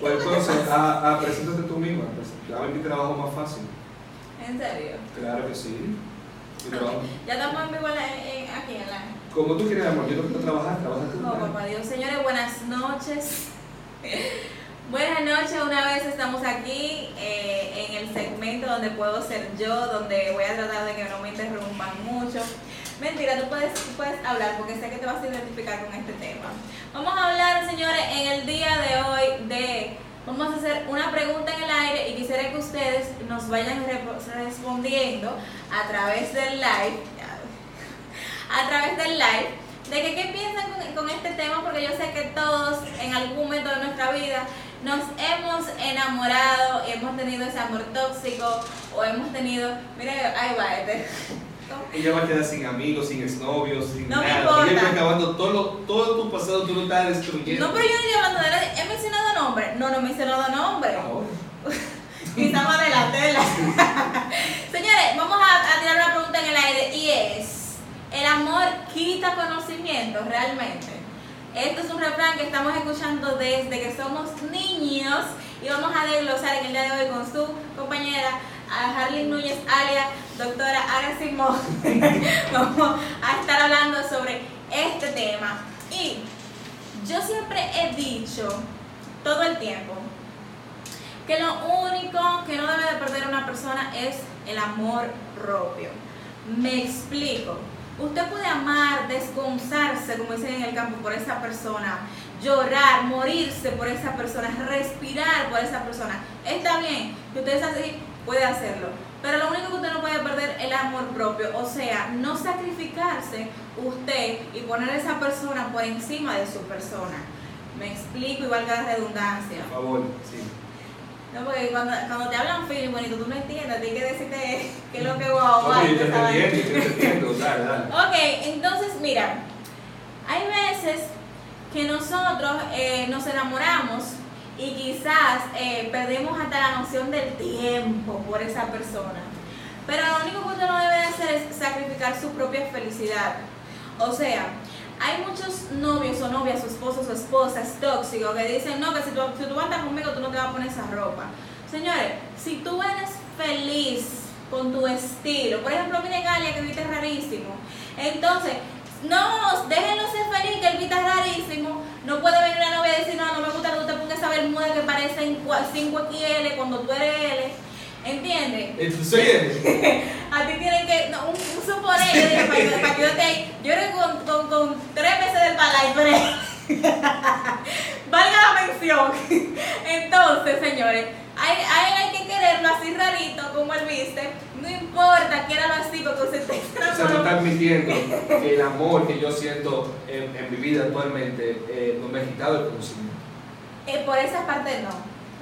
Pues ¿Cómo te entonces, a, a, preséntate tú misma. pues, A ver mi trabajo más fácil. ¿En serio? Claro que sí. Trabajo- Ya estamos en vivo aquí en la... Como tú quieres, amor, yo no quiero trabajar, trabaja tú. Oh, papá Dios. Señores, buenas noches. Buenas noches, una vez estamos aquí eh, en el segmento donde puedo ser yo, donde voy a tratar de que no me interrumpan mucho. Mentira, tú puedes, puedes hablar porque sé que te vas a identificar con este tema. Vamos a hablar, señores, en el día de hoy de... Vamos a hacer una pregunta en el aire y quisiera que ustedes nos vayan respondiendo a través del live. A través del live de que qué piensan con, con este tema, porque yo sé que todos en algún momento de nuestra vida nos hemos enamorado y hemos tenido ese amor tóxico o hemos tenido, mire, ahí va este. Ella va a quedar sin amigos, sin exnovios, sin No me nada. importa. Ella acabando todo, lo, todo tu pasado, tú lo estás destruyendo. No, pero yo no estoy hablando de nadie. ¿He mencionado nombre? No, no he mencionado nombre. Ahora. Quizá más adelante. ¿verdad? Señores, vamos a, a tirar una pregunta en el aire y es, ¿el amor quita conocimiento realmente? Esto es un refrán que estamos escuchando desde que somos niños y vamos a desglosar en el día de hoy con su compañera a Harley Núñez, alias doctora Ara Simón. vamos a estar hablando sobre este tema. Y yo siempre he dicho, todo el tiempo, que lo único que no debe de perder una persona es el amor propio. Me explico. Usted puede amar, desgonzarse, como dicen en el campo, por esa persona, llorar, morirse por esa persona, respirar por esa persona. Está bien, que usted es puede hacerlo. Pero lo único que usted no puede perder es el amor propio. O sea, no sacrificarse usted y poner a esa persona por encima de su persona. Me explico y valga la redundancia. Por favor, sí. No, porque cuando, cuando te hablan feeling bonito, tú no entiendes, tienes que decirte qué es lo que guau, guau, yo te entiendo, dale, dale. Ok, entonces mira, hay veces que nosotros eh, nos enamoramos y quizás eh, perdemos hasta la noción del tiempo por esa persona. Pero lo único que usted no debe de hacer es sacrificar su propia felicidad. O sea, hay muchos novios o novias, o esposos o esposas tóxicos que dicen, no, que si tú, si tú vas a estar conmigo, tú no te vas a poner esa ropa. Señores, si tú eres feliz con tu estilo, por ejemplo, mire Galia que viste rarísimo, entonces, no, déjenlo ser feliz, que el vista es rarísimo, no puede venir una novia y decir, no, no me gusta que te bermuda que parece en 5XL cuando tú eres L, ¿entiendes? Soy. A ti tienen que, no, un, un suponer, para, que- para que yo ahí. Yo creo que con, con, con tres meses del pero valga la mención. Entonces, señores, hay, hay, hay que quererlo así rarito, como él viste. No importa, quiéralo así, porque usted está O sea, tú estás admitiendo que el amor que yo siento en, en mi vida actualmente eh, no me ha quitado el conocimiento. Eh, por esa parte no,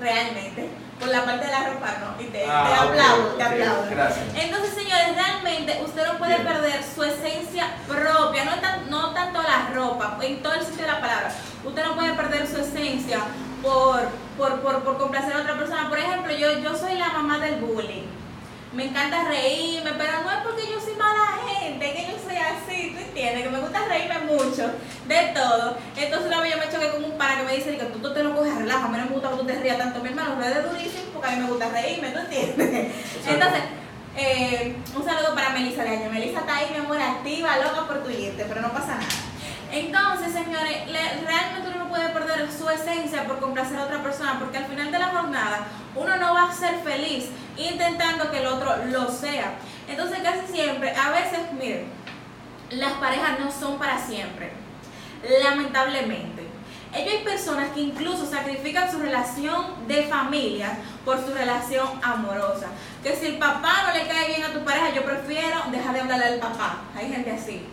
realmente. Por la parte de la ropa no. Y te, Ah, te aplaudo, te ok, aplaudo. Gracias. Entonces, señores, realmente usted no puede Bien. perder su esencia propia, no, tan- no tanto la ropa, en todo el sitio de la palabra. Usted no puede perder su esencia por, por, por, por complacer a otra persona. Por ejemplo, yo, yo soy la mamá del bullying. Me encanta reírme, pero no es porque yo soy mala gente, que yo soy así, ¿tú entiendes? Que me gusta reírme mucho de todo. Entonces una vez yo me choqué con un pana que me dice que tú, tú te lo coges a relajo, a mí no me gusta que tú te rías tanto. Mi hermano de durísimo porque a mí me gusta reírme, ¿tú entiendes? Entonces, eh, un saludo para Melissa Leaño. Melissa está ahí, mi amor, activa, loca por tu irte, pero no pasa nada. Entonces, señores, le- realmente puede perder su esencia por complacer a otra persona, porque al final de la jornada uno no va a ser feliz intentando que el otro lo sea. Entonces, casi siempre, a veces, miren, las parejas no son para siempre, lamentablemente. Ellos hay personas que incluso sacrifican su relación de familia por su relación amorosa. Que si el papá no le cae bien a tu pareja, yo prefiero dejar de hablarle al papá. Hay gente así.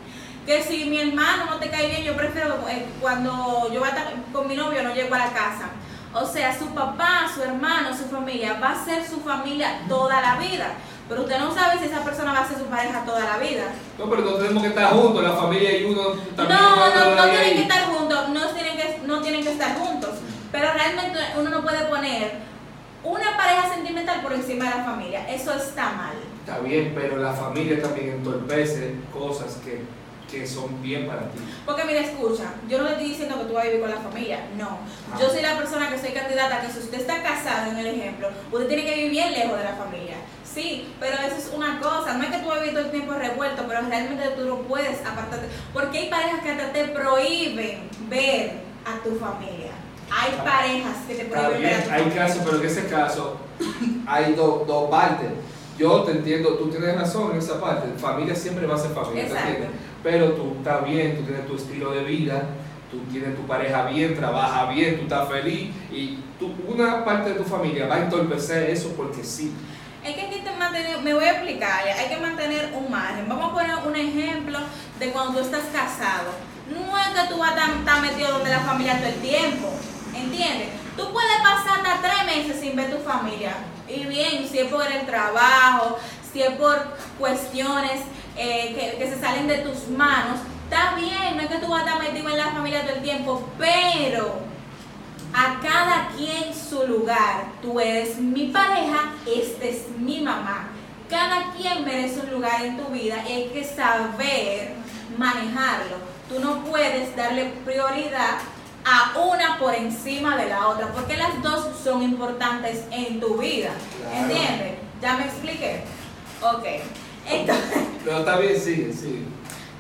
Que si mi hermano no te cae bien, yo prefiero eh, cuando yo voy a estar con mi novio no llego a la casa. O sea, su papá, su hermano, su familia va a ser su familia toda la vida. Pero usted no sabe si esa persona va a ser su pareja toda la vida. No, pero no tenemos que estar juntos, la familia y uno también. No, no, no tienen ahí. que estar juntos, no tienen que, no tienen que estar juntos. Pero realmente uno no puede poner una pareja sentimental por encima de la familia. Eso está mal. Está bien, pero la familia también entorpece cosas que, que son bien para ti. Porque mira, escucha, yo no le estoy diciendo que tú vas a vivir con la familia, no. Ah. Yo soy la persona que soy candidata que si usted está casado, en el ejemplo, usted tiene que vivir bien lejos de la familia. Sí, pero eso es una cosa, no es que tú vas a vivir todo el tiempo revuelto, pero realmente tú no puedes apartarte. Porque hay parejas que hasta te prohíben ver a tu familia. Hay parejas que te prohíben ver a tu hay familia. casos, pero en ese caso hay dos dos partes. Yo te entiendo, tú tienes razón en esa parte. Familia siempre va a ser familia. Pero tú estás bien, tú tienes tu estilo de vida, tú tienes tu pareja bien, trabaja bien, tú estás feliz y tú, una parte de tu familia va a entorpecer eso porque sí. Es que hay que mantener, me voy a explicar, hay que mantener un margen. Vamos a poner un ejemplo de cuando tú estás casado. No es que tú vas a estar estar metido donde la familia todo el tiempo, ¿entiendes? Tú puedes pasar hasta tres meses sin ver tu familia. Y bien, si es por el trabajo, si es por cuestiones eh, que, que se salen de tus manos, está bien, no es que tú vas a estar metido en la familia todo el tiempo, pero a cada quien su lugar. Tú eres mi pareja, esta es mi mamá. Cada quien merece un lugar en tu vida y hay que saber manejarlo. Tú no puedes darle prioridad a una por encima de la otra, porque las dos son importantes en tu vida. Claro. ¿Entiendes? ¿Ya me expliqué? Ok. Entonces, Pero está bien, sigue, sigue.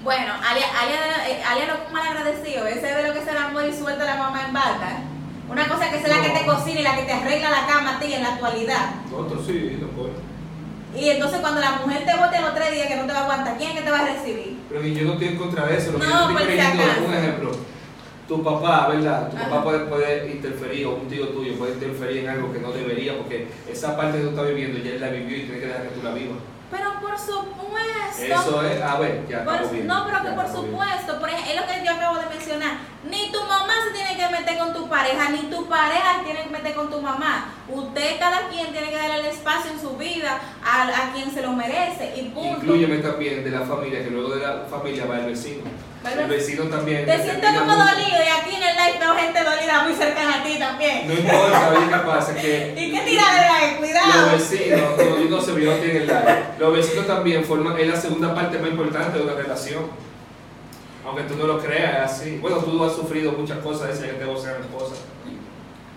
bueno, Alia, Alia, eh, Alia lo mal agradecido, ese de lo que se el amor y suelta a la mamá en bata. Una cosa que es la que te cocina y la que te arregla la cama a ti en la actualidad. Otro sí, no puedo. Y entonces cuando la mujer te bote los tres días que no te va a aguantar, ¿quién es que te va a recibir? Pero yo no estoy en contra de eso, lo que No, yo estoy creyendo acaso. un ejemplo. Tu papá, ¿verdad? Tu Ajá. papá puede, puede interferir, o un tío tuyo puede interferir en algo que no debería, porque esa parte que tú estás viviendo ya él la vivió y tiene que dejar que tú la vivas. Pero por supuesto. Eso es, a ver, ya Por- bien. no, pero que por supuesto, por ejemplo, es lo que yo acabo de mencionar. Ni tu mamá se tiene que meter con tu pareja, ni tu pareja tiene que meter con tu mamá. Usted, cada quien tiene que darle el espacio en su vida a, a quien se lo merece y punto. Incluyeme también de la familia, que luego de la familia va el vecino. Va el El vecino también. Te determina como dolido y aquí en el live veo gente dolida muy cercana a ti también. No importa, oye, ¿qué pasa? Que ¿Y qué tiradera es? los Cuidado. vecinos, no, yo no se vio aquí en el live. Los vecinos también forman, es la segunda parte más importante de una relación. Aunque tú no lo creas, es así. Bueno, tú has sufrido muchas cosas de esas que te vocean cosas.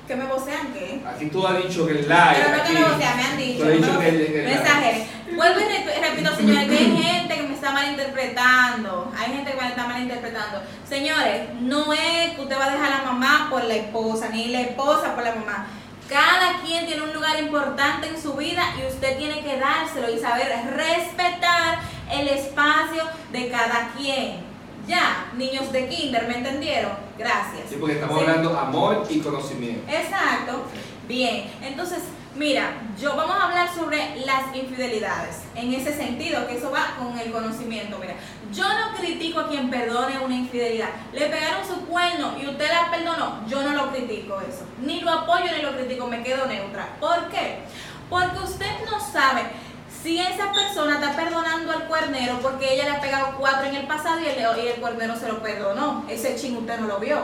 ¿Que me vocean qué? Aquí tú has dicho que el live. Pero no que aquí, me vocean, me han dicho. Tú has dicho no que el, que el me exageren. Vuelvo y rep- repito, señores, que hay gente que malinterpretando. Hay gente que me está malinterpretando. Señores, no es que usted va a dejar a la mamá por la esposa, ni la esposa por la mamá. Cada quien tiene un lugar importante en su vida y usted tiene que dárselo y saber respetar el espacio de cada quien. Ya, niños de kinder, ¿me entendieron? Gracias. Sí, porque estamos Sí. hablando amor y conocimiento. Exacto. Bien, entonces, mira, yo vamos a hablar sobre las infidelidades. En ese sentido, que eso va con el conocimiento. Mira, yo no critico a quien perdone una infidelidad. Le pegaron su cuerno y usted la perdonó. Yo no lo critico eso. Ni lo apoyo ni lo critico, me quedo neutra. ¿Por qué? Porque usted no sabe si esa persona está perdonando al cuernero porque ella le ha pegado cuatro en el pasado y el, y el cuernero se lo perdonó. Ese chin usted no lo vio.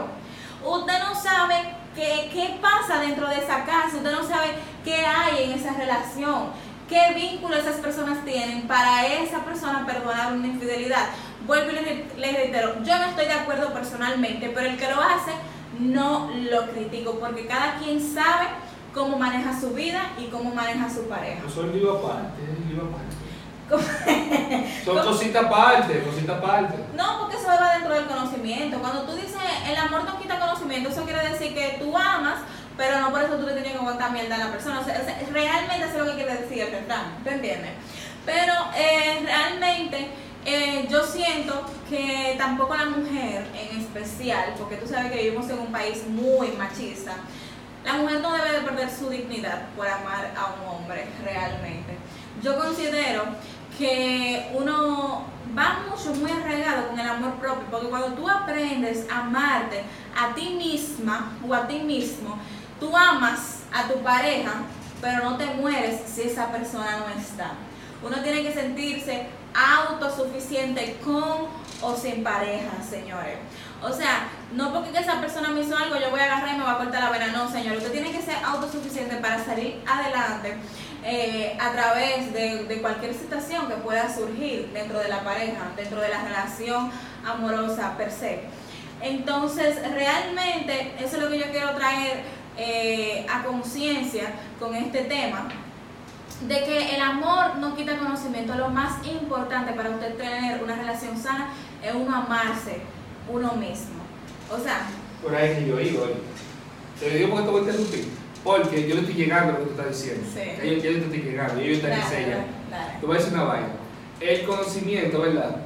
Usted no sabe qué, qué pasa dentro de esa casa, usted no sabe qué hay en esa relación, qué vínculo esas personas tienen para esa persona perdonar una infidelidad. Vuelvo y le, le reitero, yo no estoy de acuerdo personalmente, pero el que lo hace no lo critico porque cada quien sabe cómo maneja su vida y cómo maneja su pareja. No soy lío aparte, es lío aparte. Son cositas aparte, cositas aparte. No, porque eso va dentro del conocimiento. Cuando tú dices el amor no quita conocimiento, eso quiere decir que tú amas, pero no por eso tú le tienes que aguantar mierda a la persona. O sea, realmente eso es lo que quiere decir el refrán, ¿tú entiendes? Pero eh, realmente eh, yo siento que tampoco la mujer en especial, porque tú sabes que vivimos en un país muy machista, la mujer no debe de perder su dignidad por amar a un hombre realmente. Yo considero que uno va mucho, muy arraigado con el amor propio, porque cuando tú aprendes a amarte a ti misma o a ti mismo, tú amas a tu pareja, pero no te mueres si esa persona no está. Uno tiene que sentirse autosuficiente con o sin pareja, señores. O sea, no porque que esa persona me hizo algo, yo voy a agarrar y me voy a cortar la vena. No, señor. Usted tiene que ser autosuficiente para salir adelante eh, a través de, cualquier situación que pueda surgir dentro de la pareja, dentro de la relación amorosa per se. Entonces, realmente, eso es lo que yo quiero traer eh, a conciencia con este tema, de que el amor no quita conocimiento. Lo más importante para usted tener una relación sana es uno amarse uno mismo. O sea... Por ahí yo digo, te lo digo porque te voy a interrumpir. Porque yo le estoy llegando a lo que tú estás diciendo. Sí. Yo, yo le estoy llegando, yo estoy Dale, en dale, dale. Te voy a decir una vaina. El conocimiento, ¿verdad?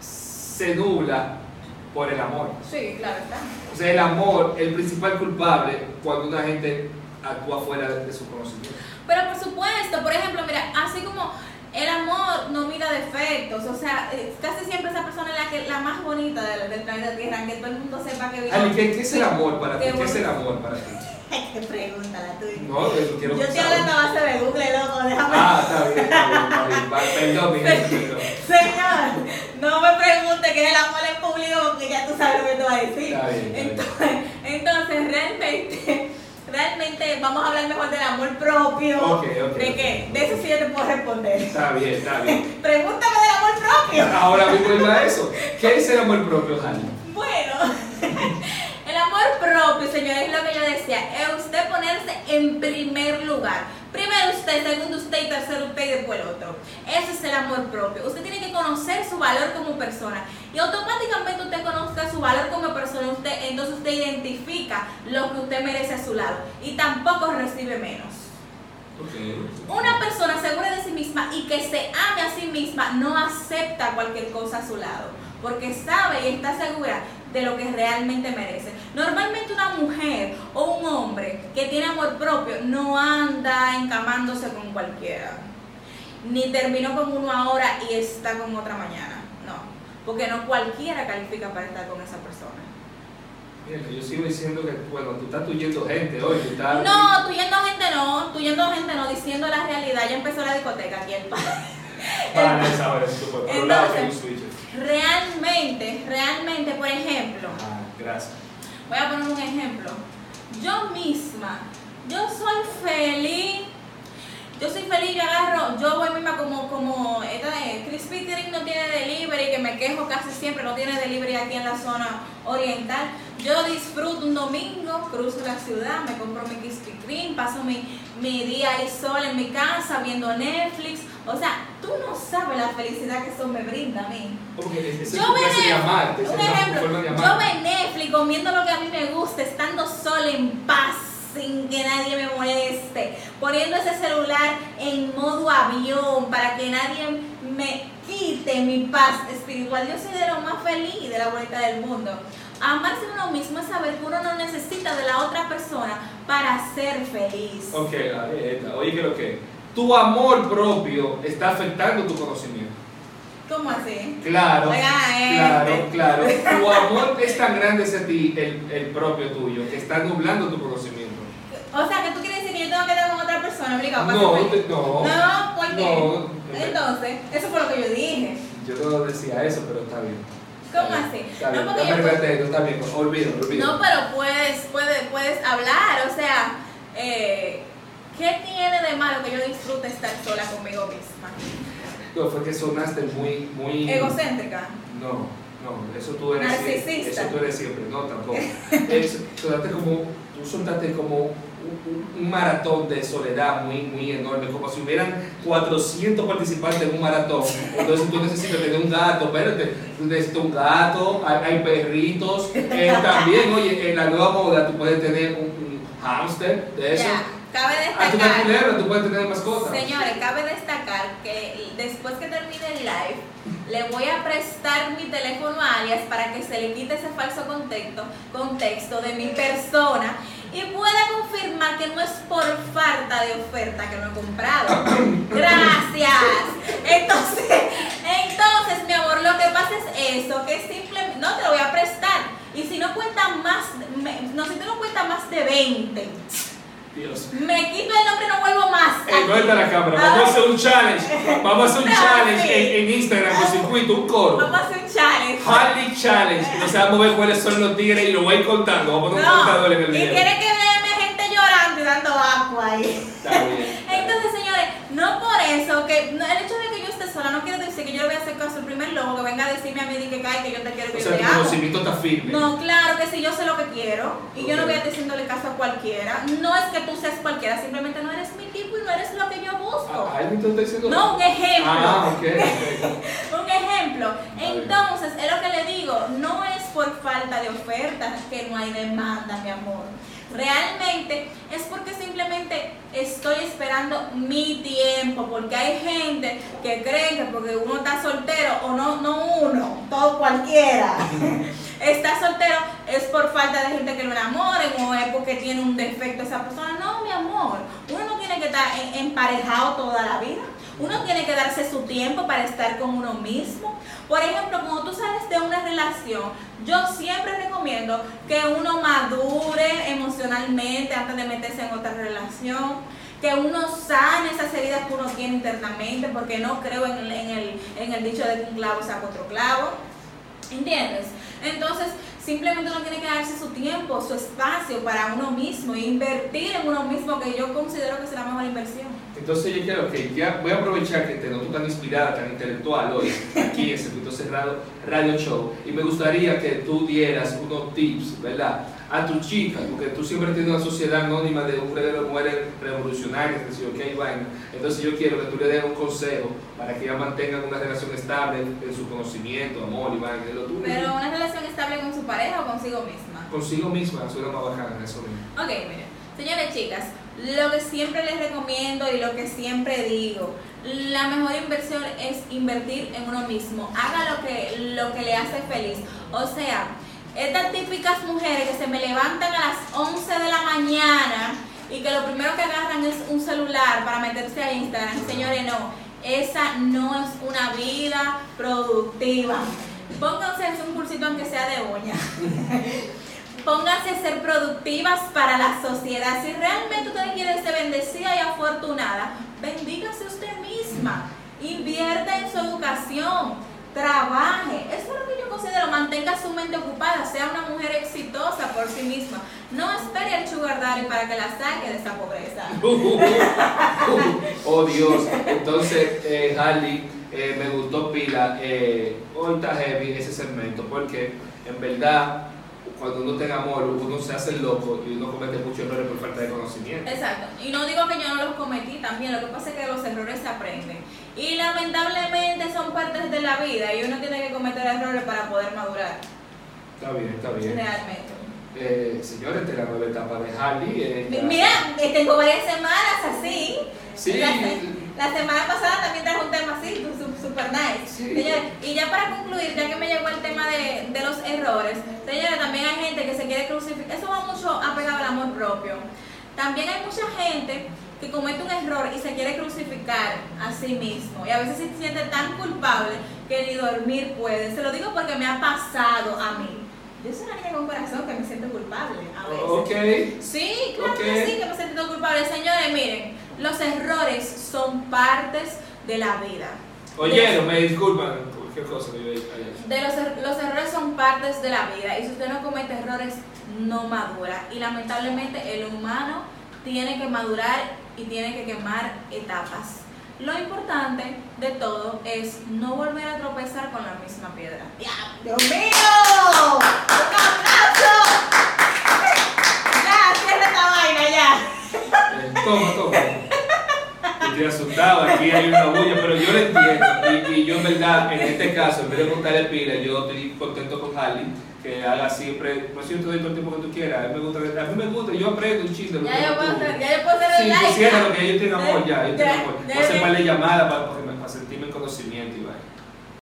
Se nubla por el amor. Sí, claro está. O sea, el amor, el principal culpable cuando una gente actúa fuera de, su conocimiento. Pero por supuesto, por ejemplo, mira, así como el amor no mira defectos, o sea, eh, casi siempre esa persona es la que la más bonita del, del planeta Tierra, que todo el mundo sepa que vive. ¿qué, qué es el amor para ti? Qué ¿Qué es el amor para ti? Qué pregunta la tuya. No, yo quiero Yo estoy hablando a base de Google, loco, déjame. Ah, está bien, está bien, está bien. Va, Perdón, mi gente, perdón. Señor, no me pregunte qué es el amor en público porque ya tú sabes lo que te va a decir. Está bien, está bien. entonces, entonces, realmente, realmente vamos a hablar mejor del amor propio. Ok, ok, ¿De qué? De eso sí yo te puedo responder. Está bien, está bien. Pregúntame del amor propio. Ahora mismo iba a eso. ¿Qué es el amor propio, Jali? Bueno, el amor propio, señores, es lo que yo es usted ponerse en primer lugar. Primero usted, segundo usted y tercero usted y después el otro. Eso es el amor propio. Usted tiene que conocer su valor como persona. Y automáticamente usted conozca su valor como persona, usted, entonces usted identifica lo que usted merece a su lado. Y tampoco recibe menos. Ok. Una persona segura de sí misma y que se ame a sí misma no acepta cualquier cosa a su lado, porque sabe y está segura de lo que realmente merece. Normalmente una mujer o un hombre que tiene amor propio no anda encamándose con cualquiera, ni terminó con uno ahora y está con otra mañana, no, porque no cualquiera califica para estar con esa persona. Mira, yo sigo diciendo que, bueno, tú estás tuyendo gente hoy, tú estás... No, tuyendo gente no, tuyendo gente no, diciendo la realidad, ya empezó la discoteca aquí el. Para tú por un lado que hay un Entonces- switch. Realmente, realmente, por ejemplo, Ah, gracias. voy a poner un ejemplo. Yo misma, yo soy feliz. Yo soy feliz, yo agarro, yo voy misma como, como esta de Crispy Drink no tiene delivery, que me quejo casi siempre, no tiene delivery aquí en la zona oriental. Yo disfruto un domingo, cruzo la ciudad, me compro mi Krispy Kreme, paso mi, mi día ahí sola en mi casa viendo Netflix. O sea, tú no sabes la felicidad que eso me brinda a mí. Yo Netflix, esa un ejemplo, yo ve Netflix comiendo lo que a mí me gusta, estando sola en paz, sin que nadie me moleste, poniendo ese celular en modo avión para que nadie me quite mi paz espiritual. Yo soy de lo más feliz de la vuelta del mundo. Amarse uno mismo es saber que uno no necesita de la otra persona para ser feliz. Ok. Oye, que lo que tu amor propio está afectando tu conocimiento. ¿Cómo así? Claro, Oiga, claro, claro. Tu amor es tan grande hacia ti, el, el propio tuyo, que está nublando tu conocimiento. O sea, que tú quieres decir que yo tengo que estar con otra persona obligado No, te- no. No, ¿por qué? No. Entonces, eso fue lo que yo dije. Yo no decía eso, pero está bien. ¿Cómo así? No, porque yo- bien, olvídalo, olvídalo. No, pero puedes, puedes, puedes hablar, o sea, eh, ¿qué tiene de malo que yo disfrute estar sola conmigo misma? No, fue que sonaste muy, muy... Egocéntrica. No, no, eso tú eres Narcisista. Eso tú eres siempre, no, tampoco. Sonaste como, tú como un, maratón de soledad muy, muy enorme, como si hubieran 400 participantes en un maratón. Entonces tú necesitas tener un gato, espérate, necesitas un gato, hay, hay perritos. Eh, también, oye, en la nueva moda tú puedes tener un, un hámster de eso. Ya, cabe Ah, destacar. tienes culebra, tú puedes tener mascotas. Señores, cabe destacar que después que termine el live, le voy a prestar mi teléfono a alias para que se le quite ese falso contexto, contexto de mi persona y pueda confirmar que no es por falta de oferta que no he comprado. Gracias. Entonces, entonces, mi amor, lo que pasa es eso, que simplemente no te lo voy a prestar. Y si no cuenta más, no, si tú no cuentas más de 20, Dios. me quito el nombre y no vuelvo más. Eh, ¿Dónde está la cámara? Ah. Vamos a hacer un challenge. Vamos a hacer un No, challenge en, en Instagram con circuito, un coro. Vamos a hacer challenge. Harley Challenge. Entonces vamos a ver cuáles son los tigres y lo voy a ir contando. Vamos a poner un contador en el y video. tiene que verme gente llorando y dando agua ahí. Está bien. Entonces, señores, no por eso, que no- el hecho de que yo esté sola no quiere decir que yo le voy a hacer caso al primer lobo que venga a decirme a mí que cae que yo te quiero O que yo sea, te tu conocimiento está firme. No, claro que sí, yo sé lo que quiero y yo no voy a estar haciéndole caso a cualquiera. No es que tú seas cualquiera, simplemente no eres mi tipo y no eres lo que yo busco. Ah, ¿Alguien te está diciendo? No, un ejemplo. Ah, ok, ok. Ejemplo. Entonces, es lo que le digo, no es por falta de ofertas que no hay demanda, mi amor. Realmente es porque simplemente estoy esperando mi tiempo, porque hay gente que cree que porque uno está soltero, o no, no uno, todo cualquiera, está soltero es por falta de gente que lo enamoren o es porque tiene un defecto esa persona. No, mi amor, uno no tiene que estar emparejado toda la vida. Uno tiene que darse su tiempo para estar con uno mismo. Por ejemplo, cuando tú sales de una relación, yo siempre recomiendo que uno madure emocionalmente antes de meterse en otra relación, que uno sane esas heridas que uno tiene internamente, porque no creo en el, en el, en el dicho de que un clavo saca otro clavo. ¿Entiendes? Entonces, simplemente uno tiene que darse su tiempo, su espacio para uno mismo, e invertir en uno mismo, que yo considero que es la mejor inversión. Entonces yo quiero que ya voy a aprovechar que te noto tan inspirada, tan intelectual hoy, aquí en Circuito Cerrado Radio Show, y me gustaría que tú dieras unos tips, ¿verdad? A tus chicas, porque tú siempre tienes una sociedad anónima de un de mujeres revolucionarias, que sí, ok, vaina. Entonces yo quiero que tú le des un consejo para que ellas mantengan una relación estable en su conocimiento, amor y vaina. Lo tú Pero una relación estable con su pareja o consigo misma. consigo misma, la más bacana en eso mismo. Ok, miren, señores chicas, lo que siempre les recomiendo y lo que siempre digo, la mejor inversión es invertir en uno mismo. Haga lo que, lo que le hace feliz. O sea, estas típicas mujeres que se me levantan a las 11 de la mañana y que lo primero que agarran es un celular para meterse a Instagram, señores, no. Esa no es una vida productiva. Pónganse un cursito aunque sea de uña. Pónganse a ser productivas para la sociedad. Si realmente usted quiere ser bendecida y afortunada, bendígase usted misma. Invierta en su educación. Trabaje. Eso es lo que yo considero. Mantenga su mente ocupada. Sea una mujer exitosa por sí misma. No espere al sugar daddy para que la saque de esa pobreza. oh Dios. Entonces, eh, Harley, eh, me gustó pila. Eh, heavy ese segmento porque en verdad, cuando uno tenga amor, uno se hace loco y uno comete muchos errores por falta de conocimiento. Exacto. Y no digo que yo no los cometí también, lo que pasa es que los errores se aprenden. Y lamentablemente son partes de la vida y uno tiene que cometer errores para poder madurar. Está bien, está bien. Realmente. Eh, señores, de la nueva etapa de Harley. eh, Mira, eh, tengo varias semanas así. Sí. La, semana pasada también trajo un tema así, su- su- super nice. Sí. Señores, y ya para concluir, ya que me llegó el tema de, de los errores, señores, también hay gente que se quiere crucificar. Eso va mucho apegado al amor propio. También hay mucha gente que comete un error y se quiere crucificar a sí mismo. Y a veces se siente tan culpable que ni dormir puede. Se lo digo porque me ha pasado a mí. Yo soy una niña con corazón que me siento culpable a veces. Ok. Sí, claro que sí, que me siento culpable. Señores, miren, los errores son partes de la vida. Oye, no me disculpan cualquier cosa que yo De los, er- los errores son partes de la vida y si usted no comete errores, no madura. Y lamentablemente el humano tiene que madurar y tiene que quemar etapas. Lo importante de todo es no volver a tropezar con la misma piedra. ¡Dios mío! ¡Un aplauso! Ya, cierra esta vaina ya. Eh, toma, toma. Estoy asustado, aquí hay una bulla, pero yo lo entiendo. Y, y yo, en verdad, en este caso, en vez de montarle pila, yo estoy contento con Harley, que haga siempre. Pues yo te doy todo el tiempo que tú quieras. A mí me gusta, a mí me gusta yo aprendo un chiste. Ya yo puedo ya yo puedo hacer Sí, el live. pues cierra lo que yo tengo amor ya, yo tengo amor. Voy a hacer ya. más de llamada para, porque para sentirme en conocimiento.